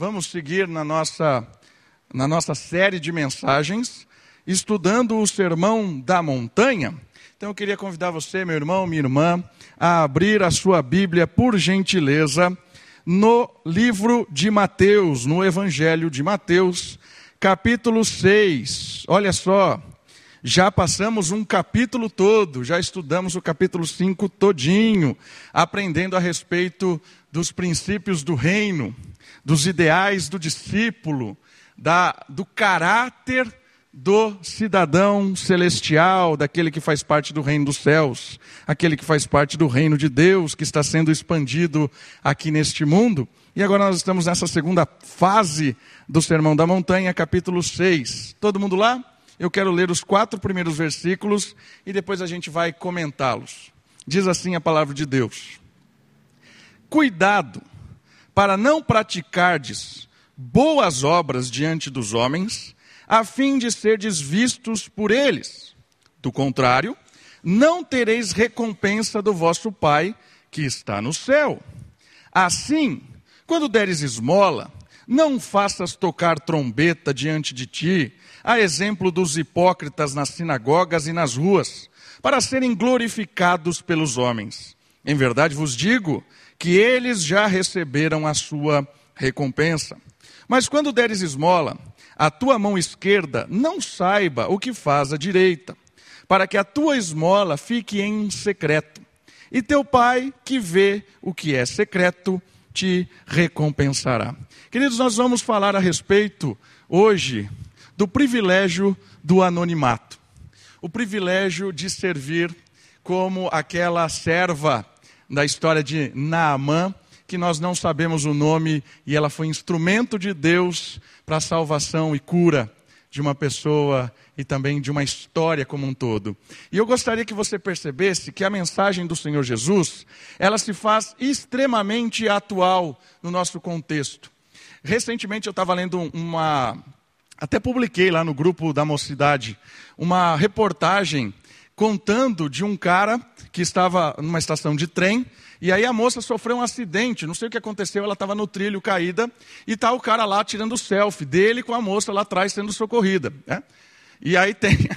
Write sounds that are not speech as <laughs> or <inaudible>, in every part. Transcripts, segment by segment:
vamos seguir na nossa, na nossa série de mensagens, estudando o Sermão da Montanha. Então eu queria convidar você, meu irmão, minha irmã, a abrir a sua Bíblia, por gentileza, no livro de Mateus, no Evangelho de Mateus, capítulo 6. Olha só, já passamos um capítulo todo, já estudamos o capítulo 5 todinho, aprendendo a respeito dos princípios do reino, dos ideais do discípulo, da, do caráter do cidadão celestial, daquele que faz parte do reino dos céus, aquele que faz parte do reino de Deus, que está sendo expandido aqui neste mundo. E agora nós estamos nessa segunda fase do Sermão da Montanha, capítulo 6. Todo mundo lá? Eu quero ler os quatro primeiros versículos e depois a gente vai comentá-los. Diz assim a palavra de Deus: Cuidado para não praticardes boas obras diante dos homens, a fim de serdes vistos por eles. Do contrário, não tereis recompensa do vosso Pai que está no céu. Assim, quando deres esmola, não faças tocar trombeta diante de ti, a exemplo dos hipócritas nas sinagogas e nas ruas, para serem glorificados pelos homens. Em verdade vos digo que eles já receberam a sua recompensa. Mas quando deres esmola, a tua mão esquerda não saiba o que faz a direita, para que a tua esmola fique em secreto. E teu pai, que vê o que é secreto, te recompensará. Queridos, nós vamos falar a respeito hoje do privilégio do anonimato. O privilégio de servir como aquela serva da história de Naamã, que nós não sabemos o nome e ela foi instrumento de Deus para a salvação e cura de uma pessoa e também de uma história como um todo. E eu gostaria que você percebesse que a mensagem do Senhor Jesus, ela se faz extremamente atual no nosso contexto. Recentemente eu estava lendo uma, até publiquei lá no grupo da mocidade, uma reportagem contando de um cara que estava numa estação de trem e aí a moça sofreu um acidente, não sei o que aconteceu, ela estava no trilho caída, e está o cara lá tirando selfie dele com a moça lá atrás sendo socorrida. Né? E aí tem. <laughs>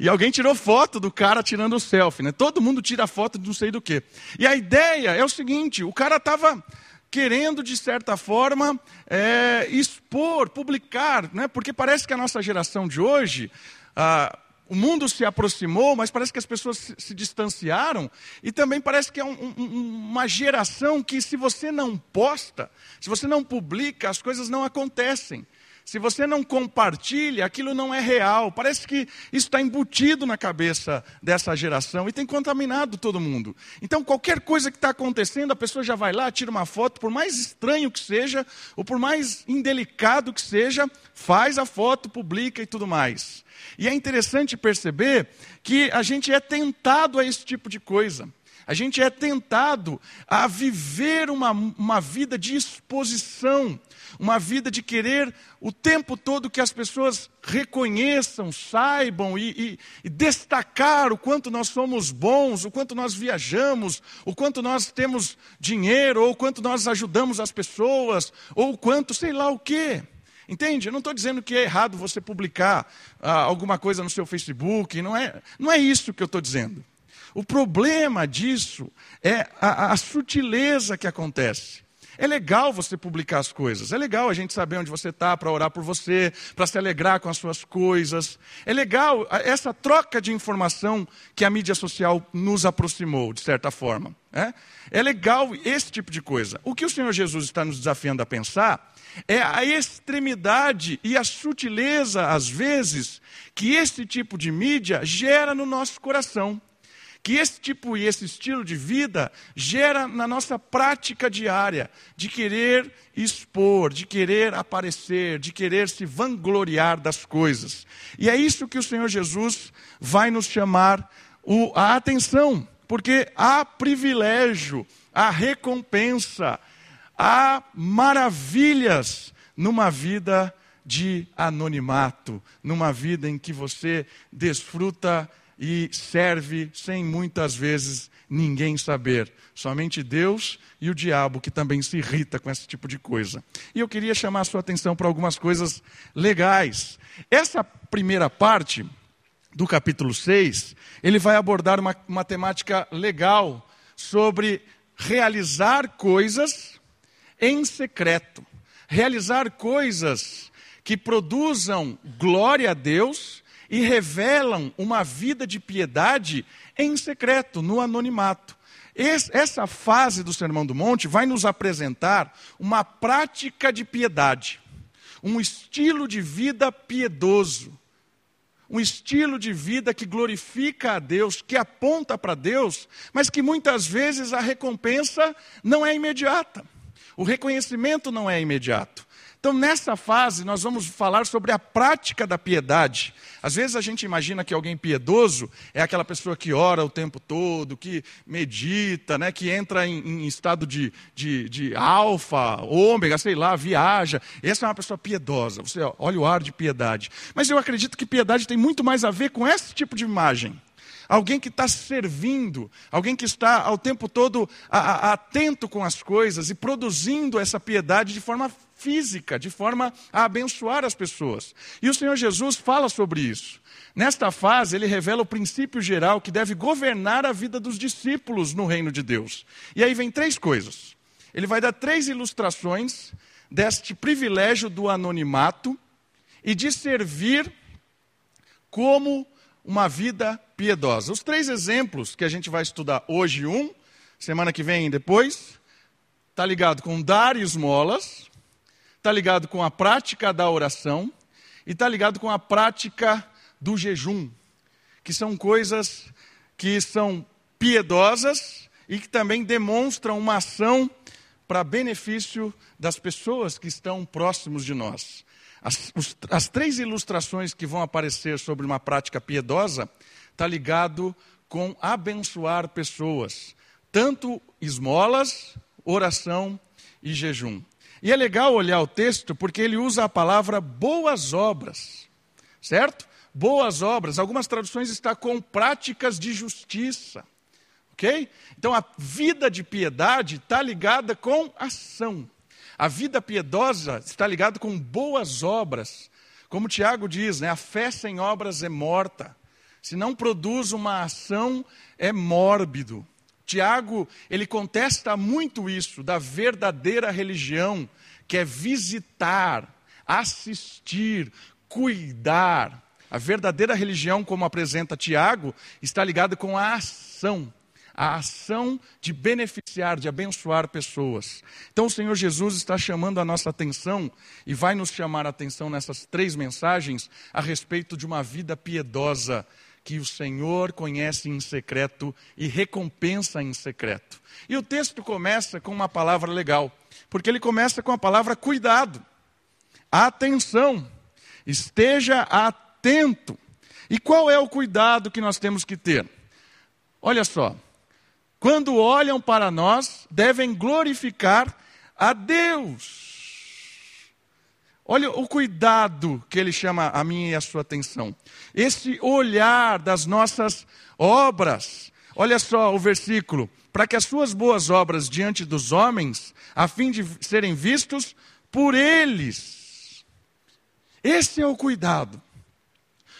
E alguém tirou foto do cara tirando o selfie, né? Todo mundo tira foto de não sei do que. E a ideia é o seguinte: o cara estava querendo, de certa forma, é, expor, publicar, né? porque parece que a nossa geração de hoje. Ah, o mundo se aproximou, mas parece que as pessoas se, distanciaram, e também parece que é um, um, uma geração que, se você não posta, se você não publica, as coisas não acontecem. Se você não compartilha, aquilo não é real. Parece que isso está embutido na cabeça dessa geração e tem contaminado todo mundo. Então, qualquer coisa que está acontecendo, a pessoa já vai lá, tira uma foto, por mais estranho que seja, ou por mais indelicado que seja, faz a foto, publica e tudo mais. E é interessante perceber que a gente é tentado a esse tipo de coisa. A gente é tentado a viver uma, uma vida de exposição, uma vida de querer o tempo todo que as pessoas reconheçam, saibam e, e, e, destacar o quanto nós somos bons, o quanto nós viajamos, o quanto nós temos dinheiro, ou o quanto nós ajudamos as pessoas, ou o quanto sei lá o quê. Entende? Eu não estou dizendo que é errado você publicar ah, alguma coisa no seu Facebook, não é, não é isso que eu estou dizendo. O problema disso é a, a sutileza que acontece. É legal você publicar as coisas, é legal a gente saber onde você está para orar por você, para se alegrar com as suas coisas. É legal essa troca de informação que a mídia social nos aproximou, de certa forma. É, é legal esse tipo de coisa. O que o Senhor Jesus está nos desafiando a pensar é a extremidade e a sutileza, às vezes, que esse tipo de mídia gera no nosso coração que esse tipo e esse estilo de vida gera na nossa prática diária de querer expor, de querer aparecer, de querer se vangloriar das coisas. E é isso que o Senhor Jesus vai nos chamar a atenção, porque há privilégio, há recompensa, há maravilhas numa vida de anonimato, numa vida em que você desfruta e serve sem muitas vezes ninguém saber, somente Deus e o diabo, que também se irrita com esse tipo de coisa. E eu queria chamar a sua atenção para algumas coisas legais. Essa primeira parte do capítulo 6, ele vai abordar uma, uma temática legal sobre realizar coisas em secreto. Realizar coisas que produzam glória a Deus e revelam uma vida de piedade em secreto, no anonimato. Essa fase do Sermão do Monte vai nos apresentar uma prática de piedade, um estilo de vida piedoso, um estilo de vida que glorifica a Deus, que aponta para Deus, mas que muitas vezes a recompensa não é imediata, o reconhecimento não é imediato. Então, nessa fase, nós vamos falar sobre a prática da piedade. Às vezes a gente imagina que alguém piedoso é aquela pessoa que ora o tempo todo, que medita, né, que entra em, em estado de, de, de alfa, ômega, sei lá, viaja. Essa é uma pessoa piedosa. Você olha o ar de piedade. Mas eu acredito que piedade tem muito mais a ver com esse tipo de imagem alguém que está servindo, alguém que está ao tempo todo a, a, atento com as coisas e produzindo essa piedade de forma física, de forma a abençoar as pessoas. E o Senhor Jesus fala sobre isso. Nesta fase, ele revela o princípio geral que deve governar a vida dos discípulos no reino de Deus. E aí vem três coisas. Ele vai dar três ilustrações deste privilégio do anonimato e de servir como uma vida piedosa. Os três exemplos que a gente vai estudar hoje, um, semana que vem depois, está ligado com dar esmolas, está ligado com a prática da oração e está ligado com a prática do jejum, que são coisas que são piedosas e que também demonstram uma ação para benefício das pessoas que estão próximos de nós. As, os, as três ilustrações que vão aparecer sobre uma prática piedosa está ligado com abençoar pessoas, tanto esmolas, oração e jejum. E é legal olhar o texto porque ele usa a palavra boas obras, certo? Boas obras. Algumas traduções está com práticas de justiça, ok? Então a vida de piedade está ligada com ação. A vida piedosa está ligada com boas obras. Como Tiago diz, né, a fé sem obras é morta. Se não produz uma ação, é mórbido. Tiago, ele contesta muito isso da verdadeira religião, que é visitar, assistir, cuidar. A verdadeira religião, como apresenta Tiago, está ligada com a ação, a ação de beneficiar, de abençoar pessoas. Então o Senhor Jesus está chamando a nossa atenção e vai nos chamar a atenção nessas três mensagens a respeito de uma vida piedosa que o Senhor conhece em secreto e recompensa em secreto. E o texto começa com uma palavra legal, porque ele começa com a palavra cuidado, atenção, esteja atento. E qual é o cuidado que nós temos que ter? Olha só, quando olham para nós, devem glorificar a Deus. Olha o cuidado que ele chama a minha e a sua atenção. Esse olhar das nossas obras. Olha só o versículo. Para que as suas boas obras diante dos homens, a fim de serem vistos por eles. Esse é o cuidado.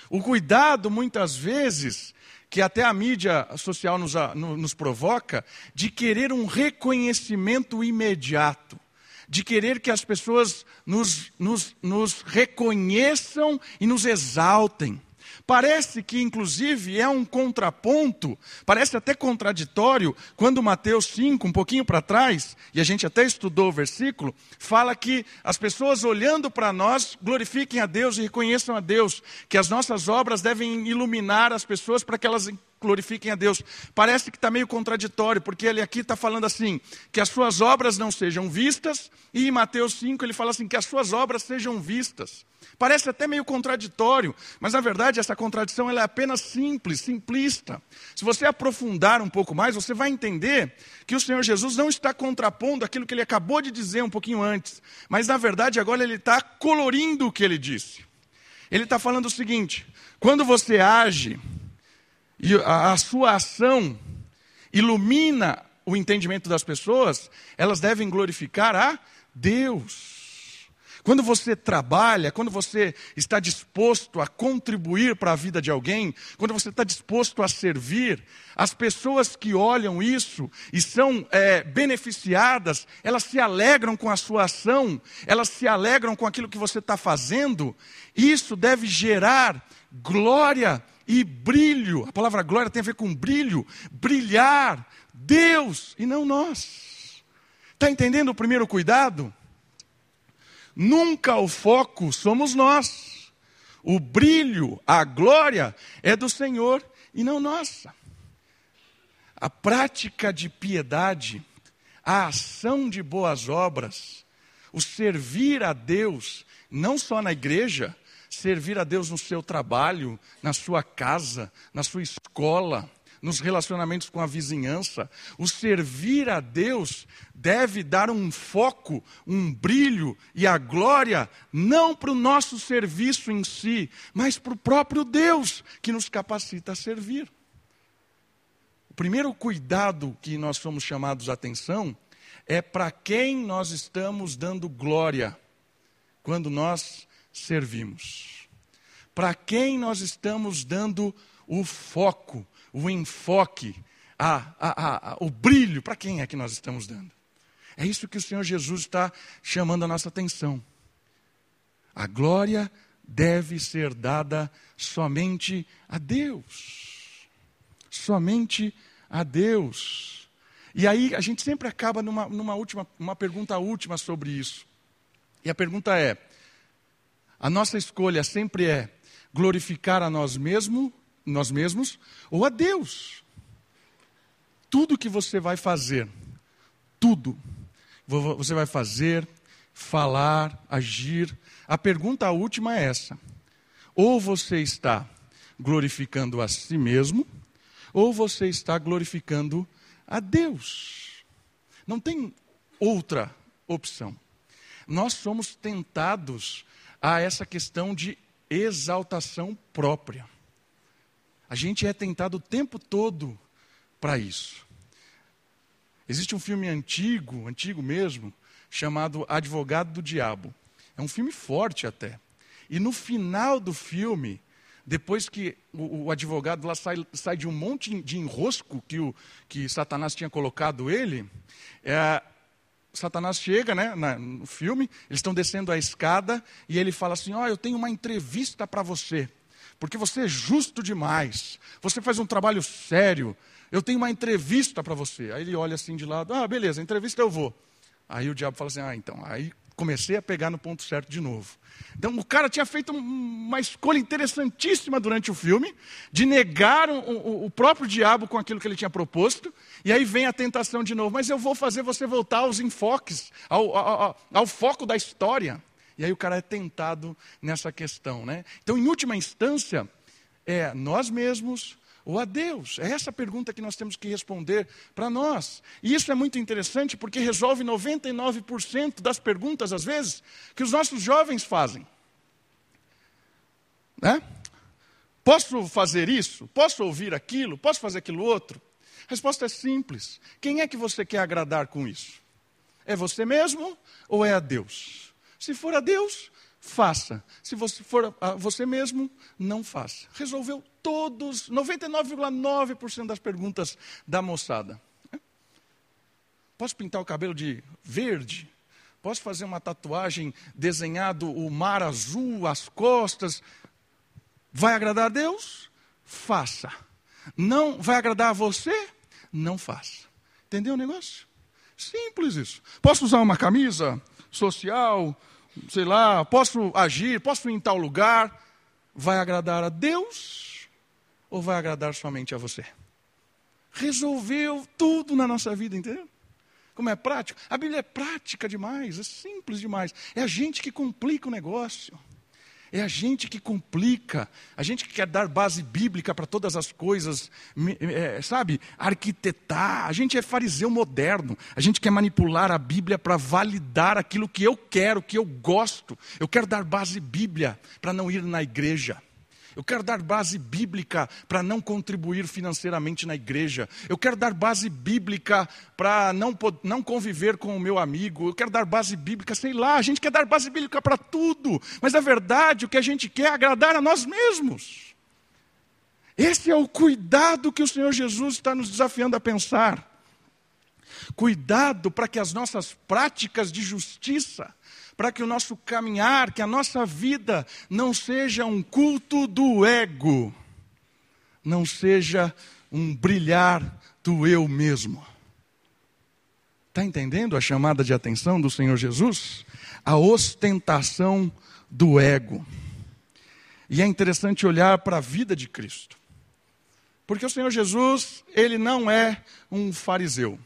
O cuidado, muitas vezes, que até a mídia social nos, nos provoca, de querer um reconhecimento imediato de querer que as pessoas nos, nos, nos reconheçam e nos exaltem. Parece que, inclusive, é um contraponto, parece até contraditório, quando Mateus 5, um pouquinho para trás, e a gente até estudou o versículo, fala que as pessoas olhando para nós glorifiquem a Deus e reconheçam a Deus, que as nossas obras devem iluminar as pessoas para que elas glorifiquem a Deus. Parece que está meio contraditório, porque ele aqui está falando assim: que as suas obras não sejam vistas, e em Mateus 5 ele fala assim: que as suas obras sejam vistas. Parece até meio contraditório, mas na verdade essa contradição é apenas simples, simplista. Se você aprofundar um pouco mais, você vai entender que o Senhor Jesus não está contrapondo aquilo que ele acabou de dizer um pouquinho antes, mas na verdade agora ele está colorindo o que ele disse. Ele está falando o seguinte: quando você age e a, a sua ação ilumina o entendimento das pessoas, elas devem glorificar a Deus. Quando você trabalha, quando você está disposto a contribuir para a vida de alguém, quando você está disposto a servir, as pessoas que olham isso e são é, beneficiadas, elas se alegram com a sua ação, elas se alegram com aquilo que você está fazendo. Isso deve gerar glória e brilho. A palavra glória tem a ver com brilho, brilhar, Deus e não nós. Está entendendo o primeiro cuidado? Nunca o foco somos nós. O brilho, a glória é do Senhor e não nossa. A prática de piedade, a ação de boas obras, o servir a Deus, não só na igreja, servir a Deus no seu trabalho, na sua casa, na sua escola, nos relacionamentos com a vizinhança. O servir a Deus deve dar um foco, um brilho e a glória, não para o nosso serviço em si, mas para o próprio Deus que nos capacita a servir. O primeiro cuidado que nós somos chamados a atenção é para quem nós estamos dando glória quando nós servimos. Para quem nós estamos dando o foco, o enfoque, a, a, a, o brilho, para quem é que nós estamos dando? É isso que o Senhor Jesus está chamando a nossa atenção. A glória deve ser dada somente a Deus. Somente a Deus. E aí a gente sempre acaba numa, numa última, uma pergunta última sobre isso. E a pergunta é: a nossa escolha sempre é glorificar a nós mesmos nós mesmos ou a Deus. Tudo que você vai fazer, tudo, você vai fazer, falar, agir. A pergunta última é essa: ou você está glorificando a si mesmo, ou você está glorificando a Deus. Não tem outra opção. Nós somos tentados a essa questão de exaltação própria. A gente é tentado o tempo todo para isso. Existe um filme antigo, antigo mesmo, chamado Advogado do Diabo. É um filme forte até. E no final do filme, depois que o, o advogado lá sai, sai, de um monte de enrosco que, o, que Satanás tinha colocado ele, é, Satanás chega né, no filme, eles estão descendo a escada e ele fala assim: Ó, oh, eu tenho uma entrevista para você porque você é justo demais, você faz um trabalho sério, eu tenho uma entrevista para você. Aí ele olha assim de lado, ah, beleza, entrevista eu vou. Aí o diabo fala assim, ah, então, aí comecei a pegar no ponto certo de novo. Então o cara tinha feito uma escolha interessantíssima durante o filme, de negar o, o, o, próprio diabo com aquilo que ele tinha proposto, e aí vem a tentação de novo, mas eu vou fazer você voltar aos enfoques, ao, ao, ao, ao foco da história. E aí o cara é tentado nessa questão, né? Então, em última instância, é nós mesmos ou a Deus? É essa pergunta que nós temos que responder para nós. E isso é muito interessante porque resolve 99% das perguntas, às vezes, que os nossos jovens fazem. Né? Posso fazer isso? Posso ouvir aquilo? Posso fazer aquilo outro? A resposta é simples. Quem é que você quer agradar com isso? É você mesmo ou é a Deus? Se for a Deus, faça. Se você for a você mesmo, não faça. Resolveu todos, 99,9% das perguntas da moçada. Posso pintar o cabelo de verde? Posso fazer uma tatuagem desenhado o mar azul, as costas? Vai agradar a Deus? Faça. Não vai agradar a você? Não faça. Entendeu o negócio? Simples isso. Posso usar uma camisa social, sei lá, posso agir, posso ir em tal lugar, vai agradar a Deus ou vai agradar somente a você? Resolveu tudo na nossa vida, entendeu? Como é prático? A Bíblia é prática demais, é simples demais. É a gente que complica o negócio. É a gente que complica, a gente que quer dar base bíblica para todas as coisas, é, sabe, arquitetar. A gente é fariseu moderno, a gente quer manipular a Bíblia para validar aquilo que eu quero, que eu gosto. Eu quero dar base bíblia para não ir na igreja. Eu quero dar base bíblica para não contribuir financeiramente na igreja. Eu quero dar base bíblica para não, não conviver com o meu amigo. Eu quero dar base bíblica, sei lá. A gente quer dar base bíblica para tudo. Mas na verdade, o que a gente quer é agradar a nós mesmos. Esse é o cuidado que o Senhor Jesus está nos desafiando a pensar. Cuidado para que as nossas práticas de justiça para que o nosso caminhar, que a nossa vida não seja um culto do ego, não seja um brilhar do eu mesmo. Está entendendo a chamada de atenção do Senhor Jesus? A ostentação do ego. E é interessante olhar para a vida de Cristo. Porque o Senhor Jesus, ele não é um fariseu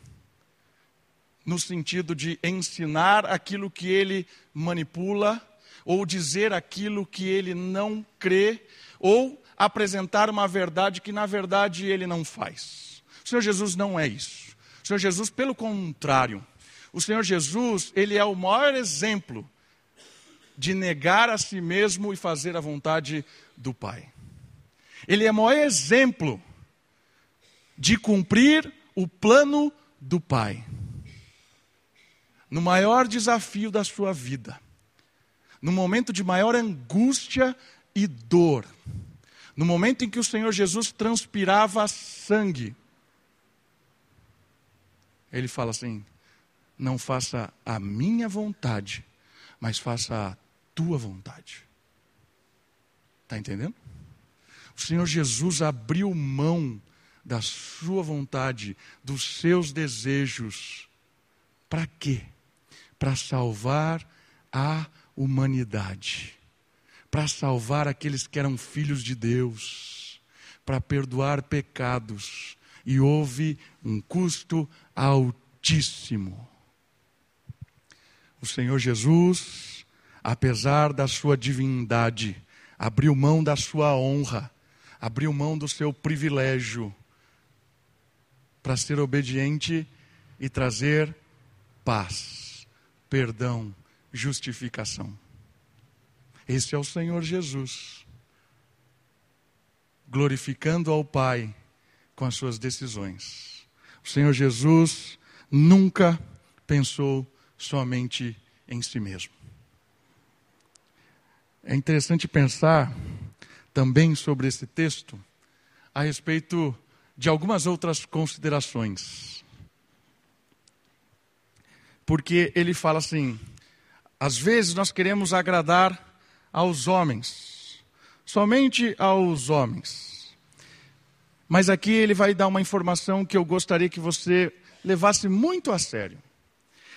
no sentido de ensinar aquilo que ele manipula, ou dizer aquilo que ele não crê, ou apresentar uma verdade que na verdade ele não faz. O Senhor Jesus não é isso. O Senhor Jesus, pelo contrário, o Senhor Jesus, ele é o maior exemplo de negar a si mesmo e fazer a vontade do Pai. Ele é o maior exemplo de cumprir o plano do Pai no maior desafio da sua vida, no momento de maior angústia e dor, no momento em que o Senhor Jesus transpirava sangue, ele fala assim: não faça a minha vontade, mas faça a tua vontade. Está entendendo? O Senhor Jesus abriu mão da sua vontade, dos seus desejos. Para quê? Para salvar a humanidade, para salvar aqueles que eram filhos de Deus, para perdoar pecados, e houve um custo altíssimo. O Senhor Jesus, apesar da sua divindade, abriu mão da sua honra, abriu mão do seu privilégio para ser obediente e trazer paz perdão, justificação. Esse é o Senhor Jesus, glorificando ao Pai com as suas decisões. O Senhor Jesus nunca pensou somente em si mesmo. É interessante pensar também sobre esse texto a respeito de algumas outras considerações porque ele fala assim: às vezes nós queremos agradar aos homens, somente aos homens. Mas aqui ele vai dar uma informação que eu gostaria que você levasse muito a sério.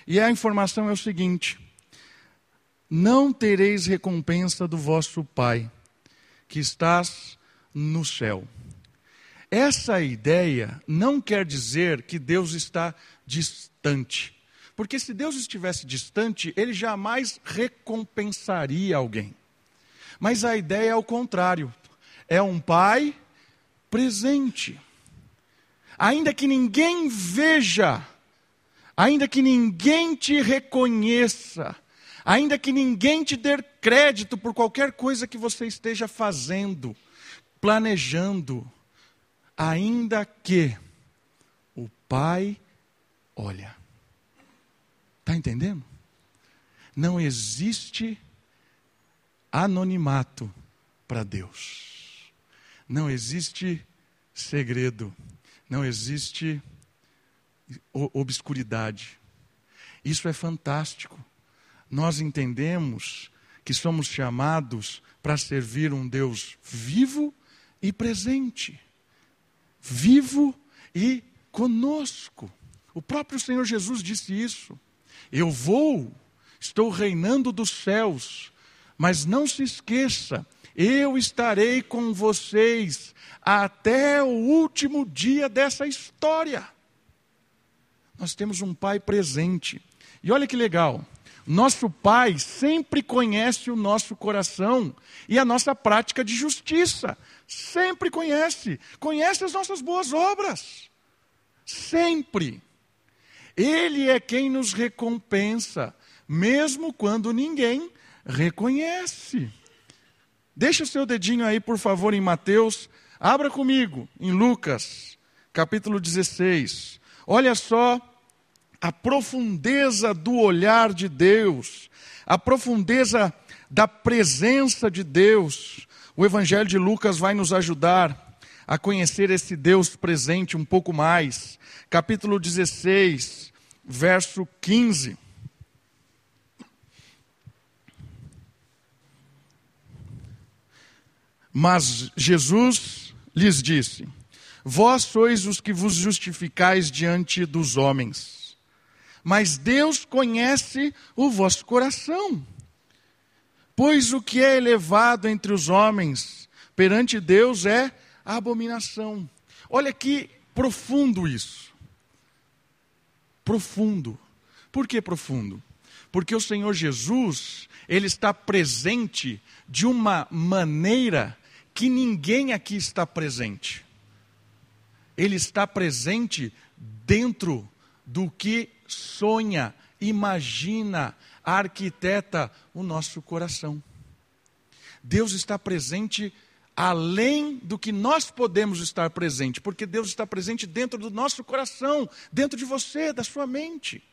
E a informação é o seguinte: não tereis recompensa do vosso Pai, que estás no céu. Essa ideia não quer dizer que Deus está distante. Porque se Deus estivesse distante, ele jamais recompensaria alguém. Mas a ideia é o contrário. É um pai presente. Ainda que ninguém veja, ainda que ninguém te reconheça, ainda que ninguém te dê crédito por qualquer coisa que você esteja fazendo, planejando, ainda que o Pai olha. Está entendendo? Não existe anonimato para Deus. Não existe segredo. Não existe obscuridade. Isso é fantástico. Nós entendemos que somos chamados para servir um Deus vivo e presente. Vivo e conosco. O próprio Senhor Jesus disse isso. Eu vou, estou reinando dos céus, mas não se esqueça, eu estarei com vocês até o último dia dessa história. Nós temos um Pai presente. E olha que legal, nosso Pai sempre conhece o nosso coração e a nossa prática de justiça. Sempre conhece. Conhece as nossas boas obras. Sempre. Ele é quem nos recompensa, mesmo quando ninguém reconhece. Deixa o seu dedinho aí, por favor, em Mateus. Abra comigo em Lucas, capítulo 16. Olha só a profundeza do olhar de Deus, a profundeza da presença de Deus. O Evangelho de Lucas vai nos ajudar a conhecer esse Deus presente um pouco mais. Capítulo 16, verso 15. Mas Jesus lhes disse: Vós sois os que vos justificais diante dos homens, mas Deus conhece o vosso coração. Pois o que é elevado entre os homens perante Deus é abominação. Olha que profundo isso. Profundo. Por que profundo? Porque o Senhor Jesus, ele está presente de uma maneira que ninguém aqui está presente. Ele está presente dentro do que sonha, imagina, arquiteta o nosso coração. Deus está presente além do que nós podemos estar presente, porque Deus está presente dentro do nosso coração, dentro de você, da sua mente.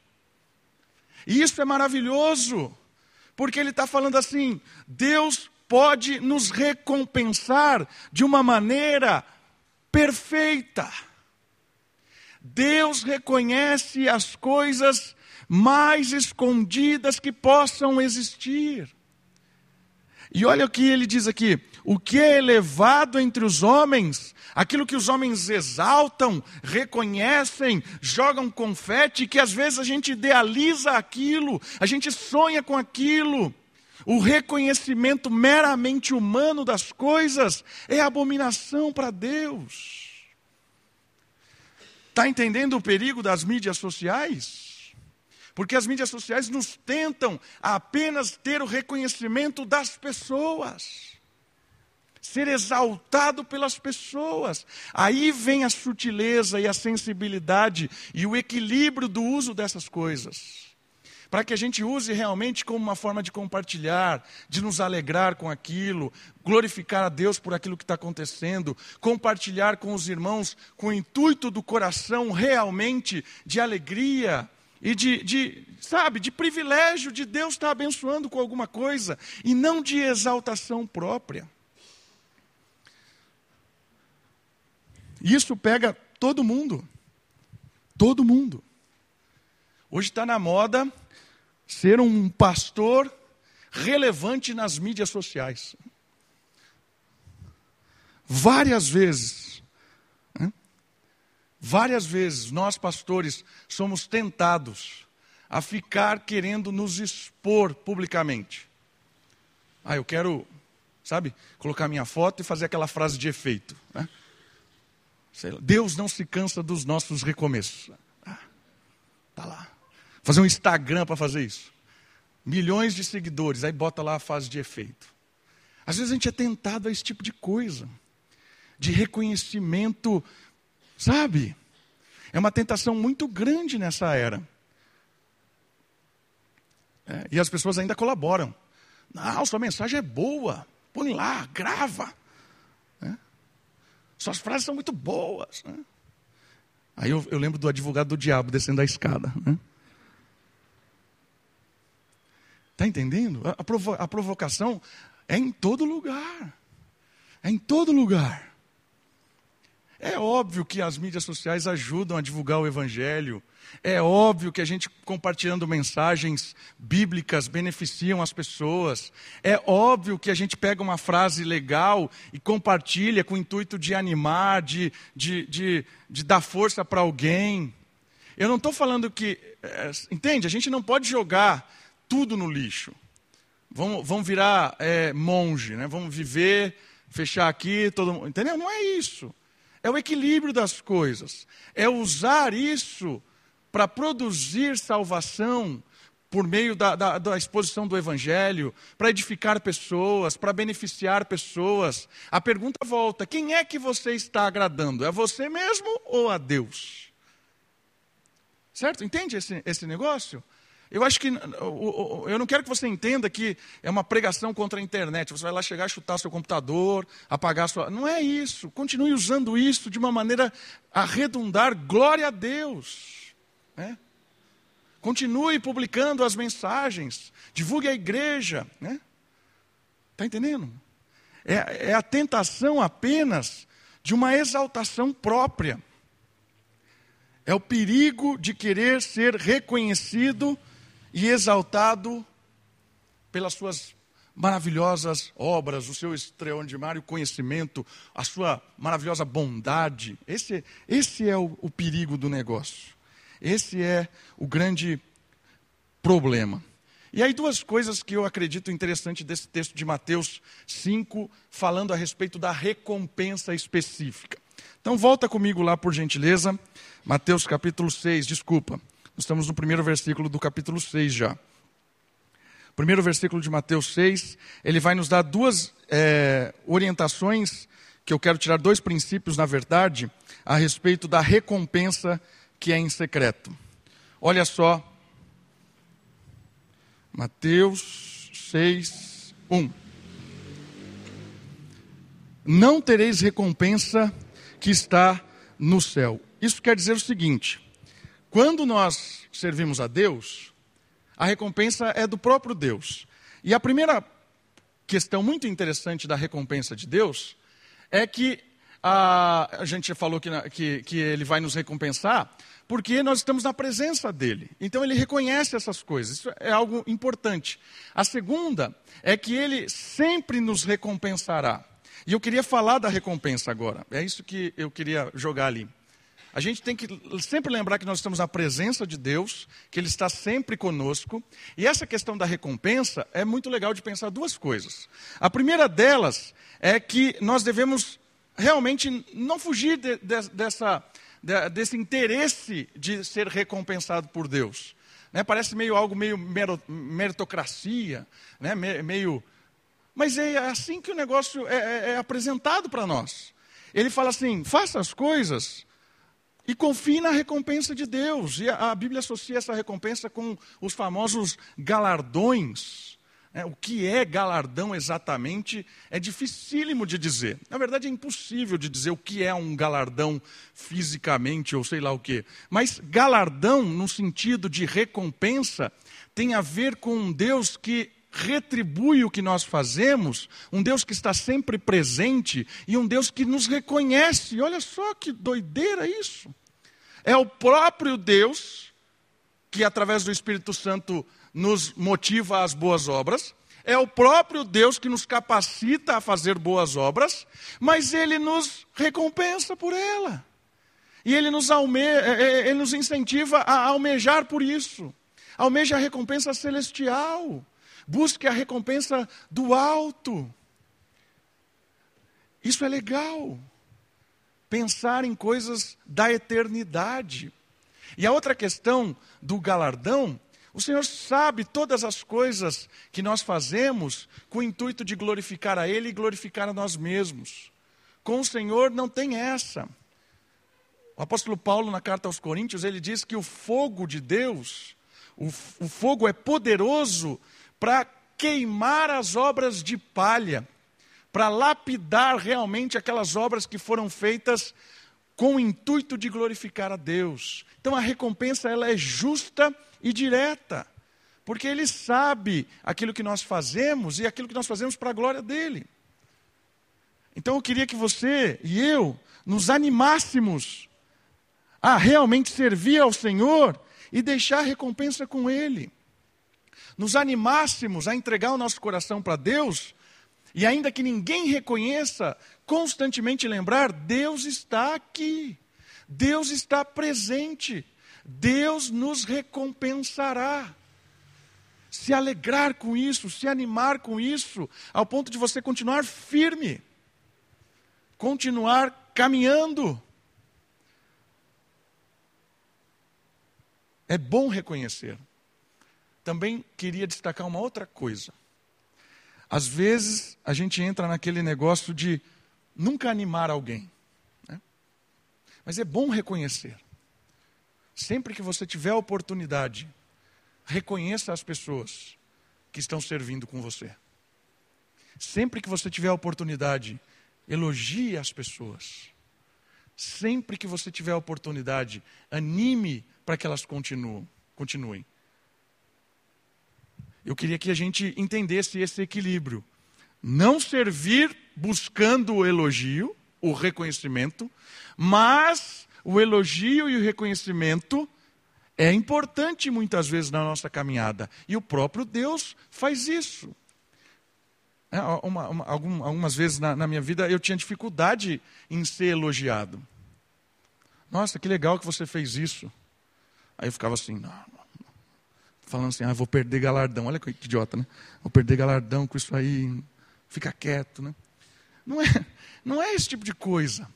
E isso é maravilhoso, porque Ele está falando assim: Deus pode nos recompensar de uma maneira perfeita. Deus reconhece as coisas mais escondidas que possam existir. E olha o que ele diz aqui: o que é elevado entre os homens, aquilo que os homens exaltam, reconhecem, jogam confete, que às vezes a gente idealiza aquilo, a gente sonha com aquilo, o reconhecimento meramente humano das coisas é abominação para Deus. Está entendendo o perigo das mídias sociais? Porque as mídias sociais nos tentam apenas ter o reconhecimento das pessoas, ser exaltado pelas pessoas. Aí vem a sutileza e a sensibilidade e o equilíbrio do uso dessas coisas para que a gente use realmente como uma forma de compartilhar, de nos alegrar com aquilo, glorificar a Deus por aquilo que está acontecendo, compartilhar com os irmãos com o intuito do coração realmente de alegria e de, de sabe, de privilégio de Deus estar abençoando com alguma coisa e não de exaltação própria. Isso pega todo mundo. Todo mundo. Hoje está na moda ser um pastor relevante nas mídias sociais. Várias vezes? Várias vezes nós pastores somos tentados a ficar querendo nos expor publicamente. Ah, eu quero, sabe, colocar minha foto e fazer aquela frase de efeito. Né? Lá, Deus não se cansa dos nossos recomeços. Ah, tá lá. Fazer um Instagram para fazer isso. Milhões de seguidores, aí bota lá a fase de efeito. Às vezes a gente é tentado a esse tipo de coisa, de reconhecimento, sabe? É uma tentação muito grande nessa era. É, e as pessoas ainda colaboram. Não, sua mensagem é boa, põe lá, grava. É. Suas frases são muito boas. Né? Aí eu, eu, lembro do advogado do diabo descendo a escada. Né? Está entendendo? A, provo a provocação é em todo lugar. É em todo lugar. É óbvio que as mídias sociais ajudam a divulgar o Evangelho. É óbvio que a gente compartilhando mensagens bíblicas beneficiam as pessoas. É óbvio que a gente pega uma frase legal e compartilha com o intuito de animar, de, de, de, de dar força para alguém. Eu não estou falando que. É, entende? A gente não pode jogar tudo no lixo. Vamos, vamos virar é, monge, né? vamos viver, fechar aqui, todo mundo. Entendeu? Não é isso. É o equilíbrio das coisas. É usar isso para produzir salvação por meio da, da, da, exposição do Evangelho, para edificar pessoas, para beneficiar pessoas. A pergunta volta: quem é que você está agradando? É você mesmo ou a Deus? Certo? Entende esse, esse negócio? Eu acho que eu não quero que você entenda que é uma pregação contra a internet. Você vai lá chegar, chutar seu computador, apagar sua. Não é isso. Continue usando isso de uma maneira a arredondar glória a Deus. Né? Continue publicando as mensagens. Divulgue a igreja. Está né? Tá entendendo? É, é a tentação apenas de uma exaltação própria. É o perigo de querer ser reconhecido e exaltado pelas suas maravilhosas obras, o seu extraordinário conhecimento, a sua maravilhosa bondade. Esse, esse é o, o perigo do negócio. Esse é o grande problema. E aí, duas coisas que eu acredito interessante desse texto de Mateus 5, falando a respeito da recompensa específica. Então, volta comigo lá, por gentileza. Mateus capítulo 6, desculpa. Estamos no primeiro versículo do capítulo 6 já. Primeiro versículo de Mateus 6, ele vai nos dar duas é, orientações, que eu quero tirar dois princípios, na verdade, a respeito da recompensa que é em secreto. Olha só, Mateus 6, 1. Não tereis recompensa que está no céu. Isso quer dizer o seguinte: quando nós servimos a Deus, a recompensa é do próprio Deus. E a primeira questão muito interessante da recompensa de Deus é que a, a gente falou que, que, que ele vai nos recompensar porque nós estamos na presença dele. Então ele reconhece essas coisas. Isso é algo importante. A segunda é que ele sempre nos recompensará. E eu queria falar da recompensa agora. É isso que eu queria jogar ali. A gente tem que sempre lembrar que nós estamos na presença de Deus, que Ele está sempre conosco. E essa questão da recompensa é muito legal de pensar duas coisas. A primeira delas é que nós devemos realmente não fugir de, de, dessa, de, desse interesse de ser recompensado por Deus. Né? Parece meio algo meio meritocracia, né? meio. Mas é assim que o negócio é, é, é apresentado para nós. Ele fala assim: faça as coisas e confie na recompensa de Deus. E a, Bíblia associa essa recompensa com os famosos galardões. É, o que é galardão exatamente é dificílimo de dizer. Na verdade, é impossível de dizer o que é um galardão fisicamente ou sei lá o quê. Mas galardão, no sentido de recompensa, tem a ver com um Deus que retribui o que nós fazemos, um Deus que está sempre presente e um Deus que nos reconhece. Olha só que doideira isso. É o próprio Deus que, através do Espírito Santo, nos motiva às boas obras. É o próprio Deus que nos capacita a fazer boas obras, mas Ele nos recompensa por ela. E Ele nos, alme... É, é, ele nos incentiva a almejar por isso. Almeja a recompensa celestial. Busque a recompensa do alto. Isso é legal. Pensar em coisas da eternidade. E a outra questão do galardão, o Senhor sabe todas as coisas que nós fazemos com o intuito de glorificar a Ele e glorificar a nós mesmos. Com o Senhor não tem essa. O apóstolo Paulo, na carta aos Coríntios, ele diz que o fogo de Deus, o, o fogo é poderoso para queimar as obras de palha, para lapidar realmente aquelas obras que foram feitas com o intuito de glorificar a Deus. Então a recompensa ela é justa e direta, porque ele sabe aquilo que nós fazemos e aquilo que nós fazemos para a glória dele. Então eu queria que você e eu nos animássemos a realmente servir ao Senhor e deixar recompensa com ele nos animássemos a entregar o nosso coração para Deus, e ainda que ninguém reconheça, constantemente lembrar: Deus está aqui, Deus está presente, Deus nos recompensará. Se alegrar com isso, se animar com isso, ao ponto de você continuar firme, continuar caminhando. É bom reconhecer também queria destacar uma outra coisa. Às vezes a gente entra naquele negócio de nunca animar alguém. Né? Mas é bom reconhecer. Sempre que você tiver oportunidade reconheça as pessoas que estão servindo com você. Sempre que você tiver oportunidade, elogie as pessoas. Sempre que você tiver oportunidade, anime para que elas continuem. Eu queria que a gente entendesse esse equilíbrio. Não servir buscando o elogio, o reconhecimento, mas o elogio e o reconhecimento é importante muitas vezes na nossa caminhada. E o próprio Deus faz isso. É, uma, uma, algumas vezes na, na minha vida eu tinha dificuldade em ser elogiado. Nossa, que legal que você fez isso. Aí eu ficava assim, não, falando assim, ah, vou perder galardão. Olha que idiota, né? Vou perder galardão com isso aí. Fica quieto, né? Não é, não é esse tipo de coisa.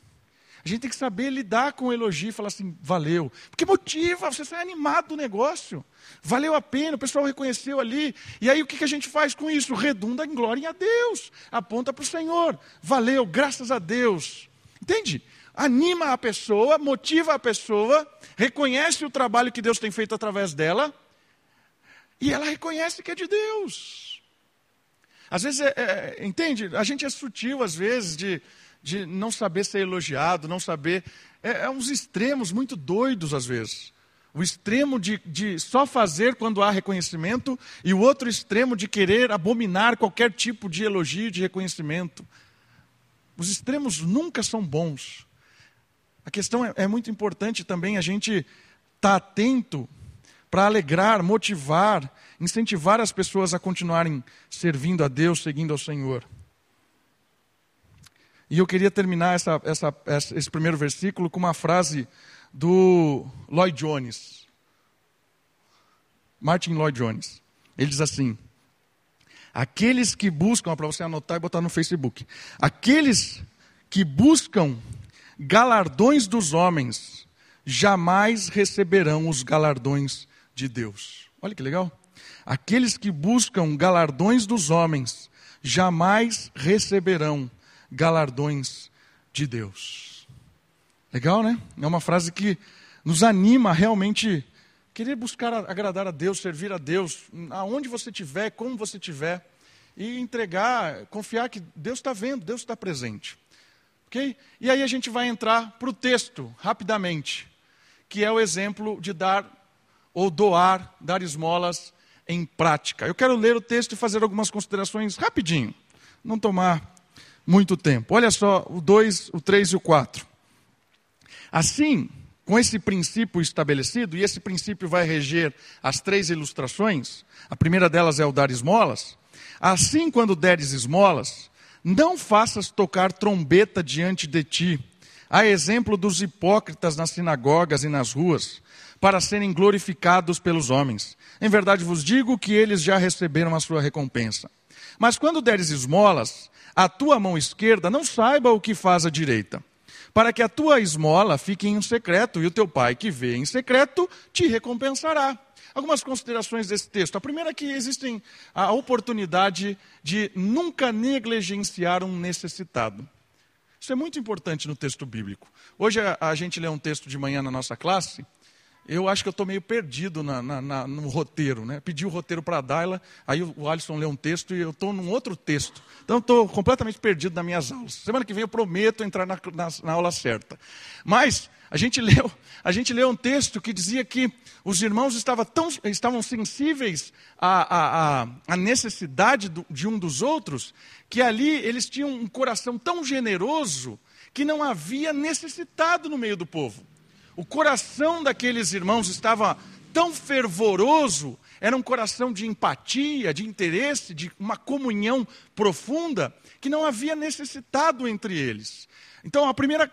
A gente tem que saber lidar com o elogio e falar assim, valeu. Porque motiva, você sai animado do negócio. Valeu a pena, o pessoal reconheceu ali. E aí o que a gente faz com isso? Redunda em glória a Deus. Aponta para o Senhor. Valeu, graças a Deus. Entende? Anima a pessoa, motiva a pessoa, reconhece o trabalho que Deus tem feito através dela. E ela reconhece que é de Deus. Às vezes, é, é, entende? A gente é sutil, às vezes, de de não saber ser elogiado, não saber. É, é uns extremos muito doidos às vezes. O extremo de, de só fazer quando há reconhecimento e o outro extremo de querer abominar qualquer tipo de elogio, de reconhecimento. Os extremos nunca são bons. A questão é, é muito importante também a gente estar tá atento para alegrar, motivar, incentivar as pessoas a continuarem servindo a Deus, seguindo ao Senhor. E eu queria terminar essa, essa, esse primeiro versículo com uma frase do Lloyd Jones. Martin Lloyd Jones. Ele diz assim: Aqueles que buscam, para você anotar e botar no Facebook, aqueles que buscam galardões dos homens jamais receberão os galardões de Deus. Olha que legal. Aqueles que buscam galardões dos homens jamais receberão galardões de Deus. Legal, né? É uma frase que nos anima a realmente querer buscar agradar a Deus, servir a Deus, aonde você estiver, como você estiver, e entregar, confiar que Deus está vendo, Deus está presente. Ok? E aí a gente vai entrar para o texto, rapidamente, que é o exemplo de dar ou doar, dar esmolas em prática. Eu quero ler o texto e fazer algumas considerações rapidinho, não tomar muito tempo. Olha só o 2, o 3 e o 4. Assim, com esse princípio estabelecido, e esse princípio vai reger as três ilustrações, a primeira delas é o dar esmolas. Assim, quando deres esmolas, não faças tocar trombeta diante de ti, a exemplo dos hipócritas nas sinagogas e nas ruas, para serem glorificados pelos homens. Em verdade vos digo que eles já receberam a sua recompensa. Mas quando deres esmolas, a tua mão esquerda não saiba o que faz a direita, para que a tua esmola fique em secreto, e o teu pai que vê em secreto te recompensará. Algumas considerações desse texto. A primeira é que existe a oportunidade de nunca negligenciar um necessitado. Isso é muito importante no texto bíblico. Hoje a, a gente lê um texto de manhã na nossa classe eu acho que eu estou meio perdido na, na, na, no roteiro. Né? Pedi o roteiro para a Daila, aí o Alisson lê um texto e eu estou num outro texto. Então, estou completamente perdido nas minhas aulas. Semana que vem eu prometo entrar na, na, aula certa. Mas a gente, <laughs> leu, a gente leu um texto que dizia que os irmãos estavam, tão, estavam sensíveis à, à, à necessidade do, de um dos outros, que ali eles tinham um coração tão generoso que não havia necessitado no meio do povo. O coração daqueles irmãos estava tão fervoroso, era um coração de empatia, de interesse, de uma comunhão profunda, que não havia necessitado entre eles. Então, a primeira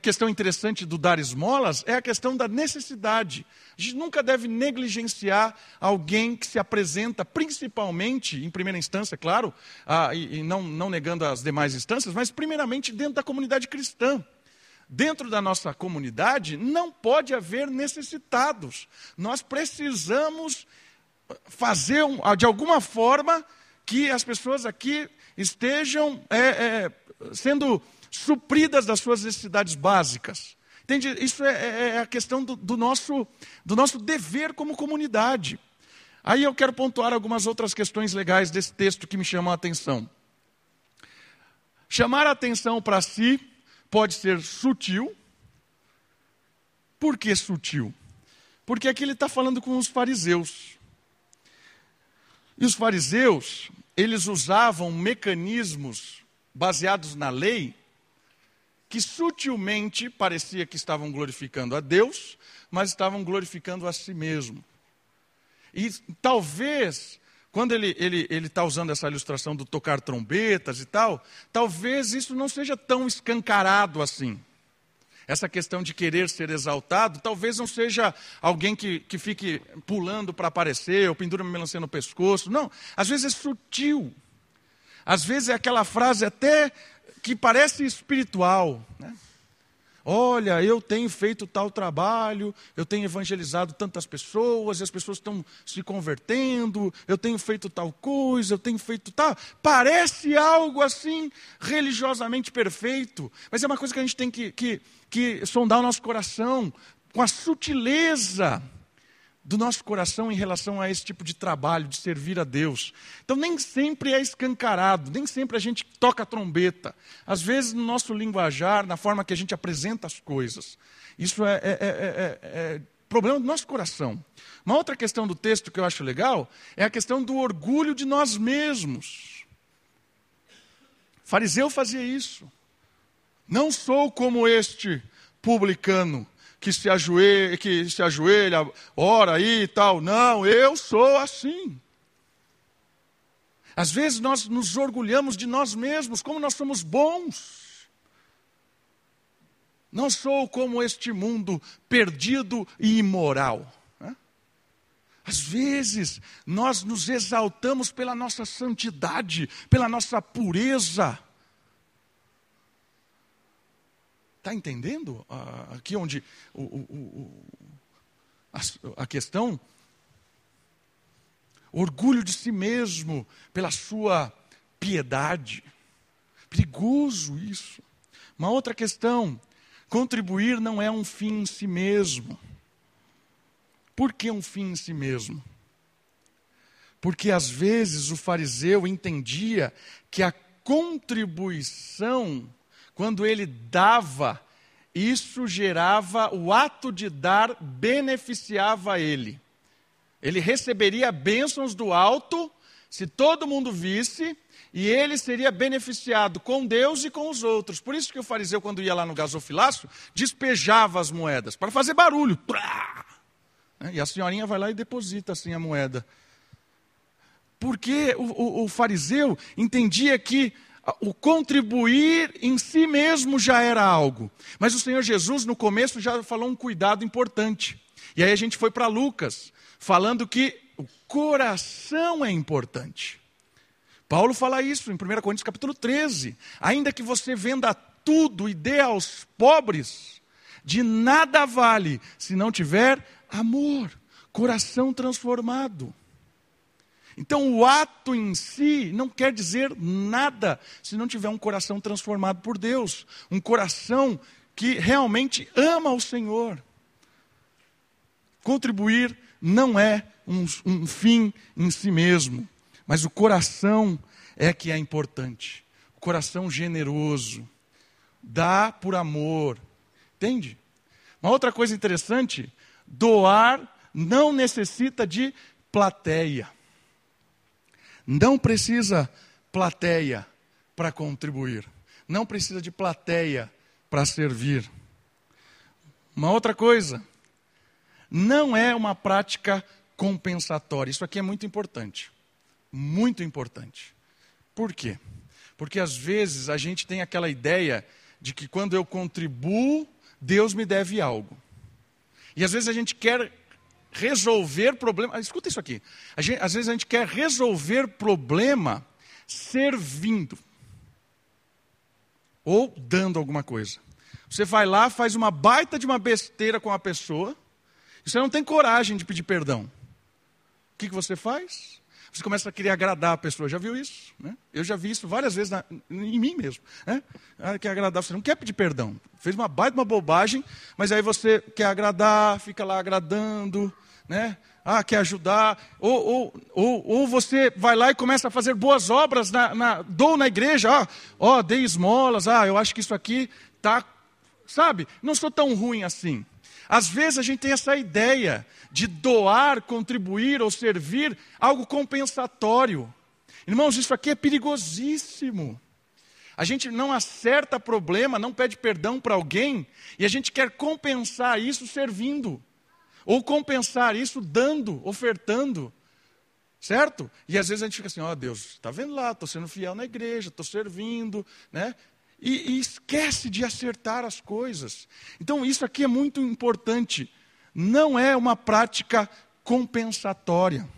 questão interessante do dar esmolas é a questão da necessidade. A gente nunca deve negligenciar alguém que se apresenta, principalmente, em primeira instância, claro, ah, e, e não, não negando as demais instâncias, mas primeiramente dentro da comunidade cristã dentro da nossa comunidade não pode haver necessitados. Nós precisamos fazer, de alguma forma, que as pessoas aqui estejam é, é, sendo supridas das suas necessidades básicas. Entende? Isso é, é, é a questão do, do, nosso, do nosso dever como comunidade. Aí eu quero pontuar algumas outras questões legais desse texto que me chamam a atenção. Chamar a atenção para si pode ser sutil. Por que sutil? Porque aqui ele está falando com os fariseus. E os fariseus, eles usavam mecanismos baseados na lei que sutilmente parecia que estavam glorificando a Deus, mas estavam glorificando a si mesmo. E talvez, quando ele está ele, ele tá usando essa ilustração do tocar trombetas e tal, talvez isso não seja tão escancarado assim. Essa questão de querer ser exaltado, talvez não seja alguém que, que fique pulando para aparecer, ou pendura uma melancia no pescoço. Não, às vezes é sutil. Às vezes é aquela frase até que parece espiritual. Né? Olha, eu tenho feito tal trabalho, eu tenho evangelizado tantas pessoas, e as pessoas estão se convertendo, eu tenho feito tal coisa, eu tenho feito tal. Parece algo assim religiosamente perfeito, mas é uma coisa que a gente tem que, que, que sondar o nosso coração com a sutileza do nosso coração em relação a esse tipo de trabalho, de servir a Deus. Então, nem sempre é escancarado, nem sempre a gente toca a trombeta. Às vezes, no nosso linguajar, na forma que a gente apresenta as coisas. Isso é, é, é, é problema do nosso coração. Uma outra questão do texto que eu acho legal é a questão do orgulho de nós mesmos. O fariseu fazia isso. Não sou como este publicano que se ajoelha, que se ajoelha, ora aí e tal. Não, eu sou assim. Às vezes nós nos orgulhamos de nós mesmos, como nós somos bons. Não sou como este mundo perdido e imoral. Né? Às vezes nós nos exaltamos pela nossa santidade, pela nossa pureza. Está entendendo ah, aqui onde o, o, o, a, a questão? Orgulho de si mesmo pela sua piedade. Perigoso isso. Uma outra questão: contribuir não é um fim em si mesmo. Por que um fim em si mesmo? Porque às vezes o fariseu entendia que a contribuição quando ele dava, isso gerava, o ato de dar beneficiava ele. Ele receberia bênçãos do alto, se todo mundo visse, e ele seria beneficiado com Deus e com os outros. Por isso que o fariseu, quando ia lá no gasofilácio, despejava as moedas, para fazer barulho. E a senhorinha vai lá e deposita assim a moeda. Porque o, o, o fariseu entendia que o contribuir em si mesmo já era algo. Mas o Senhor Jesus, no começo, já falou um cuidado importante. E aí a gente foi para Lucas, falando que o coração é importante. Paulo fala isso em 1 Coríntios capítulo 13. Ainda que você venda tudo e dê aos pobres, de nada vale se não tiver amor, coração transformado. Então, o ato em si não quer dizer nada se não tiver um coração transformado por Deus, um coração que realmente ama o Senhor. Contribuir não é um, um fim em si mesmo, mas o coração é que é importante. O coração generoso, dá por amor, entende? Uma outra coisa interessante: doar não necessita de plateia. Não precisa plateia para contribuir. Não precisa de plateia para servir. Uma outra coisa, não é uma prática compensatória. Isso aqui é muito importante. Muito importante. Por quê? Porque às vezes a gente tem aquela ideia de que quando eu contribuo, Deus me deve algo. E às vezes a gente quer resolver problema. Escuta isso aqui. Gente, às vezes a gente quer resolver problema servindo ou dando alguma coisa. Você vai lá, faz uma baita de uma besteira com a pessoa, e você não tem coragem de pedir perdão. O que, que você faz? Você começa a querer agradar a pessoa. Já viu isso? Né? Eu já vi isso várias vezes na, em mim mesmo. Né? Ah, quer agradar, você não quer pedir perdão. Fez uma baita uma bobagem, mas aí você quer agradar, fica lá agradando, né? Ah, quer ajudar, ou, ou, ou, ou você vai lá e começa a fazer boas obras, na, na, dou na igreja, ah, ó, dei esmolas, ah, eu acho que isso aqui está, sabe, não sou tão ruim assim. Às vezes a gente tem essa ideia de doar, contribuir ou servir algo compensatório. Irmãos, isso aqui é perigosíssimo. A gente não acerta problema, não pede perdão para alguém e a gente quer compensar isso servindo, ou compensar isso dando, ofertando, certo? E às vezes a gente fica assim: ó oh, Deus, está vendo lá, estou sendo fiel na igreja, estou servindo, né? E, e esquece de acertar as coisas. Então isso aqui é muito importante. Não é uma prática compensatória.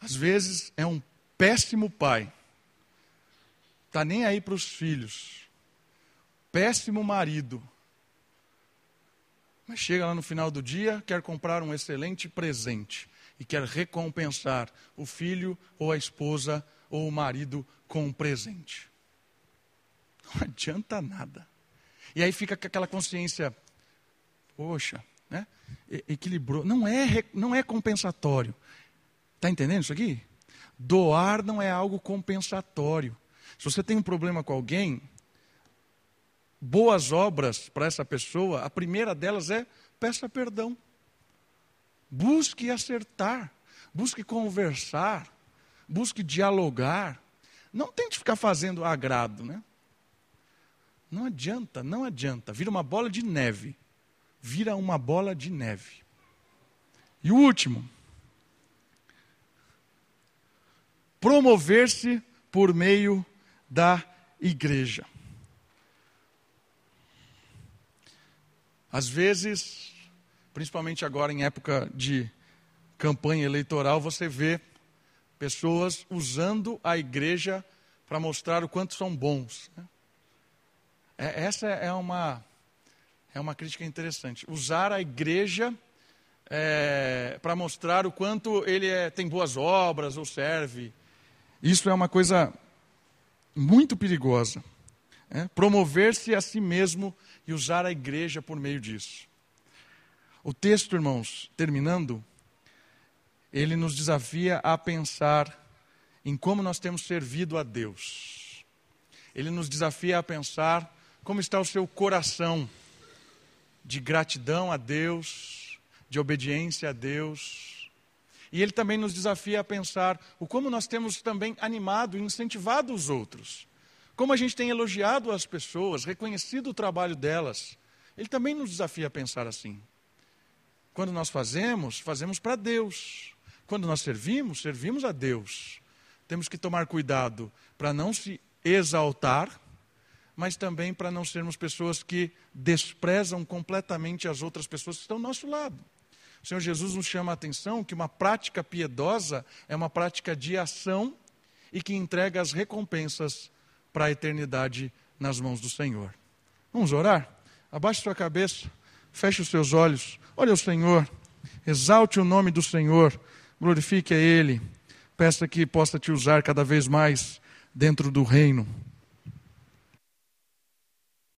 Às vezes é um péssimo pai. Está nem aí para os filhos. Péssimo marido. Mas chega lá no final do dia, quer comprar um excelente presente e quer recompensar o filho ou a esposa ou o marido com um presente. Não adianta nada. E aí fica com aquela consciência, poxa, né? equilibrou. Não é, não é compensatório. Está entendendo isso aqui? Doar não é algo compensatório. Se você tem um problema com alguém, boas obras para essa pessoa, a primeira delas é peça perdão. Busque acertar, busque conversar, busque dialogar. Não tente ficar fazendo agrado, né? Não adianta, não adianta. Vira uma bola de neve. Vira uma bola de neve. E o último, promover-se por meio da igreja. Às vezes, principalmente agora em época de campanha eleitoral, você vê pessoas usando a igreja para mostrar o quanto são bons. Né? É, essa é uma, é uma crítica interessante. Usar a igreja é, para mostrar o quanto ele é, tem boas obras ou serve isso é uma coisa muito perigosa. É? Promover-se a si mesmo e usar a igreja por meio disso. O texto, irmãos, terminando, ele nos desafia a pensar em como nós temos servido a Deus. Ele nos desafia a pensar como está o seu coração de gratidão a Deus, de obediência a Deus, e ele também nos desafia a pensar o como nós temos também animado e incentivado os outros. Como a gente tem elogiado as pessoas, reconhecido o trabalho delas. Ele também nos desafia a pensar assim. Quando nós fazemos, fazemos para Deus. Quando nós servimos, servimos a Deus. Temos que tomar cuidado para não se exaltar, mas também para não sermos pessoas que desprezam completamente as outras pessoas que estão ao nosso lado. O Senhor Jesus nos chama a atenção que uma prática piedosa é uma prática de ação e que entrega as recompensas para a eternidade nas mãos do Senhor. Vamos orar? Abaixe sua cabeça, feche os seus olhos, olhe o Senhor, exalte o nome do Senhor, glorifique a Ele, peça que possa te usar cada vez mais dentro do reino.